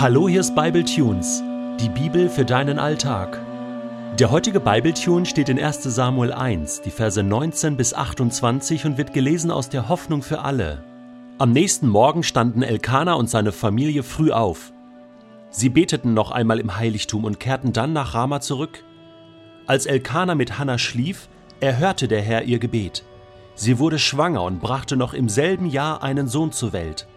Hallo, hier ist Bible Tunes, die Bibel für deinen Alltag. Der heutige Bible Tune steht in 1. Samuel 1, die Verse 19 bis 28 und wird gelesen aus der Hoffnung für alle. Am nächsten Morgen standen Elkanah und seine Familie früh auf. Sie beteten noch einmal im Heiligtum und kehrten dann nach Rama zurück. Als Elkanah mit Hannah schlief, erhörte der Herr ihr Gebet. Sie wurde schwanger und brachte noch im selben Jahr einen Sohn zur Welt.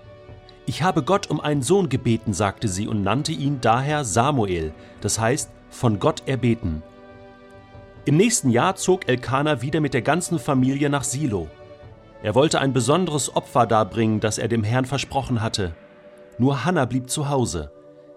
Ich habe Gott um einen Sohn gebeten, sagte sie und nannte ihn daher Samuel, das heißt von Gott erbeten. Im nächsten Jahr zog Elkanah wieder mit der ganzen Familie nach Silo. Er wollte ein besonderes Opfer darbringen, das er dem Herrn versprochen hatte. Nur Hannah blieb zu Hause.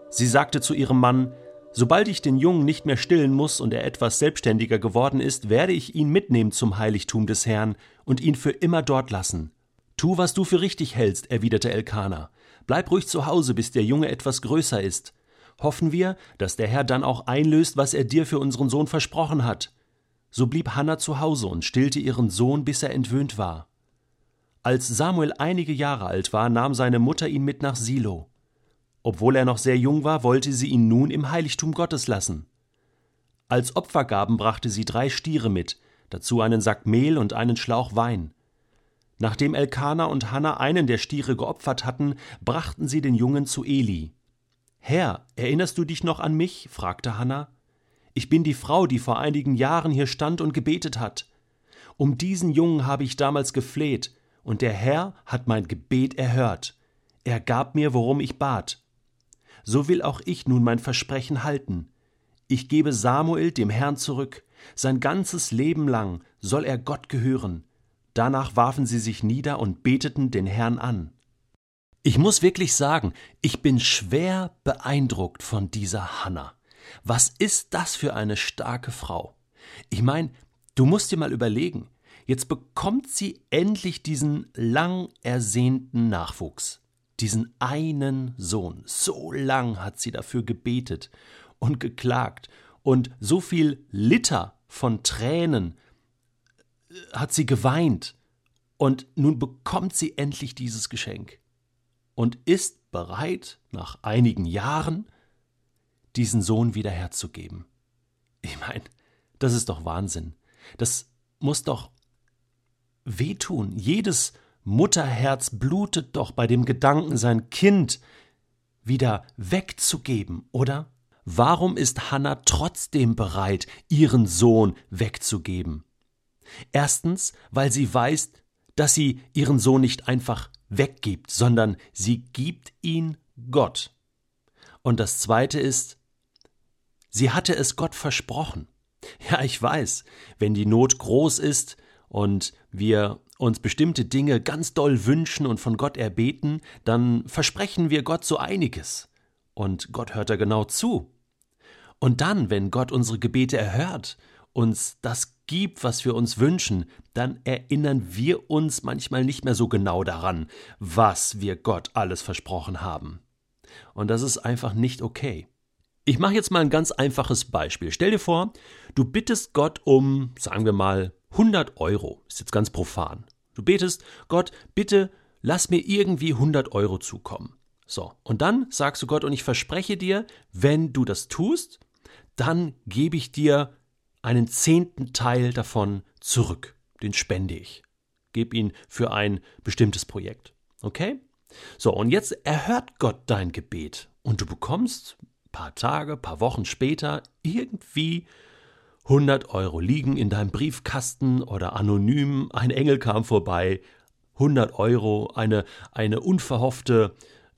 Sie sagte zu ihrem Mann, Sobald ich den Jungen nicht mehr stillen muss und er etwas selbstständiger geworden ist, werde ich ihn mitnehmen zum Heiligtum des Herrn und ihn für immer dort lassen. Tu, was du für richtig hältst, erwiderte Elkanah. Bleib ruhig zu Hause, bis der Junge etwas größer ist. Hoffen wir, dass der Herr dann auch einlöst, was er dir für unseren Sohn versprochen hat. So blieb Hannah zu Hause und stillte ihren Sohn, bis er entwöhnt war. Als Samuel einige Jahre alt war, nahm seine Mutter ihn mit nach Silo. Obwohl er noch sehr jung war, wollte sie ihn nun im Heiligtum Gottes lassen. Als Opfergaben brachte sie drei Stiere mit, dazu einen Sack Mehl und einen Schlauch Wein. Nachdem Elkanah und Hannah einen der Stiere geopfert hatten, brachten sie den Jungen zu Eli. Herr, erinnerst du dich noch an mich? fragte Hannah. Ich bin die Frau, die vor einigen Jahren hier stand und gebetet hat. Um diesen Jungen habe ich damals gefleht, und der Herr hat mein Gebet erhört. Er gab mir, worum ich bat. So will auch ich nun mein Versprechen halten. Ich gebe Samuel dem Herrn zurück. Sein ganzes Leben lang soll er Gott gehören. Danach warfen sie sich nieder und beteten den Herrn an. Ich muss wirklich sagen, ich bin schwer beeindruckt von dieser Hanna. Was ist das für eine starke Frau? Ich meine, du musst dir mal überlegen, jetzt bekommt sie endlich diesen lang ersehnten Nachwuchs, diesen einen Sohn. So lang hat sie dafür gebetet und geklagt und so viel Liter von Tränen hat sie geweint und nun bekommt sie endlich dieses Geschenk und ist bereit, nach einigen Jahren diesen Sohn wieder herzugeben. Ich meine, das ist doch Wahnsinn. Das muss doch wehtun. Jedes Mutterherz blutet doch bei dem Gedanken, sein Kind wieder wegzugeben, oder? Warum ist Hannah trotzdem bereit, ihren Sohn wegzugeben? Erstens, weil sie weiß, dass sie ihren Sohn nicht einfach weggibt, sondern sie gibt ihn Gott. Und das Zweite ist, sie hatte es Gott versprochen. Ja, ich weiß, wenn die Not groß ist und wir uns bestimmte Dinge ganz doll wünschen und von Gott erbeten, dann versprechen wir Gott so einiges. Und Gott hört da genau zu. Und dann, wenn Gott unsere Gebete erhört uns das gibt, was wir uns wünschen, dann erinnern wir uns manchmal nicht mehr so genau daran, was wir Gott alles versprochen haben. Und das ist einfach nicht okay. Ich mache jetzt mal ein ganz einfaches Beispiel. Stell dir vor, du bittest Gott um, sagen wir mal, 100 Euro. Ist jetzt ganz profan. Du betest, Gott, bitte lass mir irgendwie 100 Euro zukommen. So, und dann sagst du Gott, und ich verspreche dir, wenn du das tust, dann gebe ich dir einen zehnten Teil davon zurück. Den spende ich. Gebe ihn für ein bestimmtes Projekt. Okay? So, und jetzt erhört Gott dein Gebet und du bekommst ein paar Tage, paar Wochen später irgendwie 100 Euro liegen in deinem Briefkasten oder anonym, ein Engel kam vorbei, 100 Euro, eine, eine unverhoffte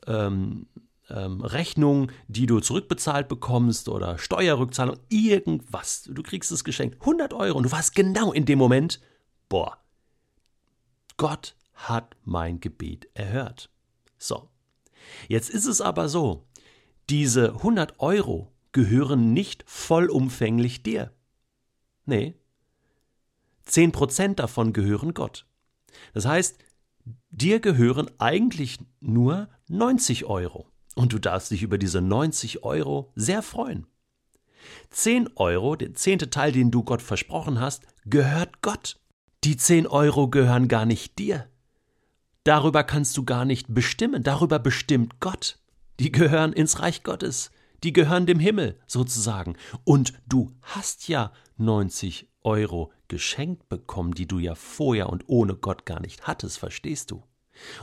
ähm, ähm, Rechnung, die du zurückbezahlt bekommst oder Steuerrückzahlung, irgendwas. Du kriegst es geschenkt. 100 Euro und du warst genau in dem Moment, boah, Gott hat mein Gebet erhört. So. Jetzt ist es aber so, diese 100 Euro gehören nicht vollumfänglich dir. Nee. 10% davon gehören Gott. Das heißt, dir gehören eigentlich nur 90 Euro. Und du darfst dich über diese 90 Euro sehr freuen. 10 Euro, der zehnte Teil, den du Gott versprochen hast, gehört Gott. Die 10 Euro gehören gar nicht dir. Darüber kannst du gar nicht bestimmen, darüber bestimmt Gott. die gehören ins Reich Gottes, die gehören dem Himmel sozusagen. Und du hast ja 90 Euro geschenkt bekommen, die du ja vorher und ohne Gott gar nicht hattest, verstehst du?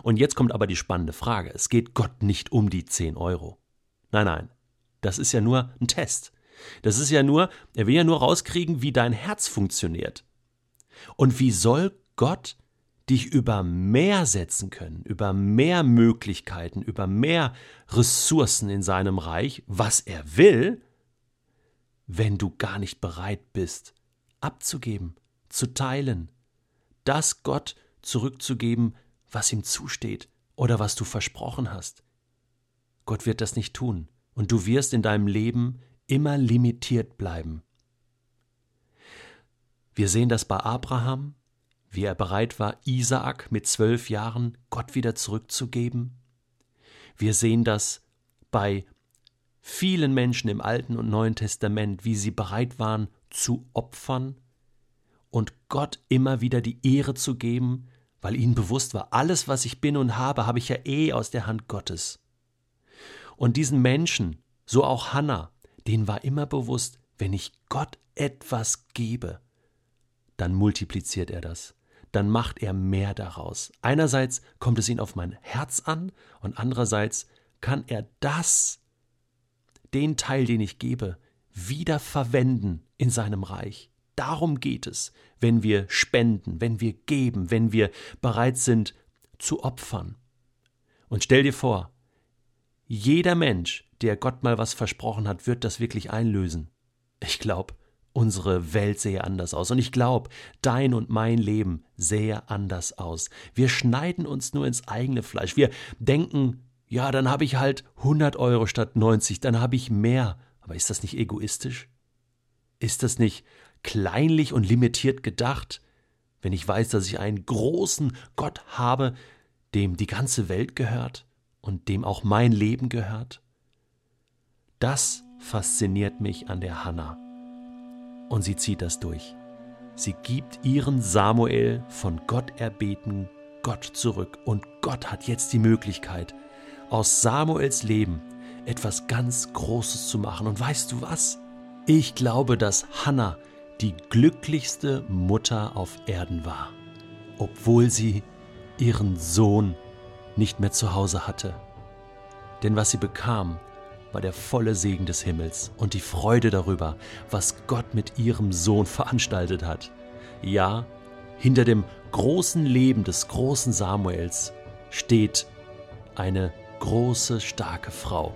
Und jetzt kommt aber die spannende Frage. Es geht Gott nicht um die 10 Euro. Nein, nein. Das ist ja nur ein Test. Das ist ja nur, er will ja nur rauskriegen, wie dein Herz funktioniert. Und wie soll Gott dich über mehr setzen können, über mehr Möglichkeiten, über mehr Ressourcen in seinem Reich, was er will, wenn du gar nicht bereit bist, abzugeben, zu teilen, das Gott zurückzugeben, was ihm zusteht oder was du versprochen hast. Gott wird das nicht tun, und du wirst in deinem Leben immer limitiert bleiben. Wir sehen das bei Abraham, wie er bereit war, Isaak mit zwölf Jahren Gott wieder zurückzugeben. Wir sehen das bei vielen Menschen im Alten und Neuen Testament, wie sie bereit waren zu opfern und Gott immer wieder die Ehre zu geben, weil ihnen bewusst war, alles, was ich bin und habe, habe ich ja eh aus der Hand Gottes. Und diesen Menschen, so auch Hannah, denen war immer bewusst, wenn ich Gott etwas gebe, dann multipliziert er das dann macht er mehr daraus. Einerseits kommt es ihn auf mein Herz an und andererseits kann er das, den Teil, den ich gebe, wieder verwenden in seinem Reich. Darum geht es, wenn wir spenden, wenn wir geben, wenn wir bereit sind zu opfern. Und stell dir vor, jeder Mensch, der Gott mal was versprochen hat, wird das wirklich einlösen. Ich glaube, unsere Welt sähe anders aus. Und ich glaube, dein und mein Leben sähe anders aus. Wir schneiden uns nur ins eigene Fleisch. Wir denken, ja, dann habe ich halt 100 Euro statt 90, dann habe ich mehr. Aber ist das nicht egoistisch? Ist das nicht kleinlich und limitiert gedacht, wenn ich weiß, dass ich einen großen Gott habe, dem die ganze Welt gehört und dem auch mein Leben gehört? Das fasziniert mich an der Hannah. Und sie zieht das durch. Sie gibt ihren Samuel von Gott erbeten Gott zurück. Und Gott hat jetzt die Möglichkeit, aus Samuels Leben etwas ganz Großes zu machen. Und weißt du was? Ich glaube, dass Hannah die glücklichste Mutter auf Erden war, obwohl sie ihren Sohn nicht mehr zu Hause hatte. Denn was sie bekam, war der volle Segen des Himmels und die Freude darüber, was Gott mit ihrem Sohn veranstaltet hat. Ja, hinter dem großen Leben des großen Samuels steht eine große, starke Frau.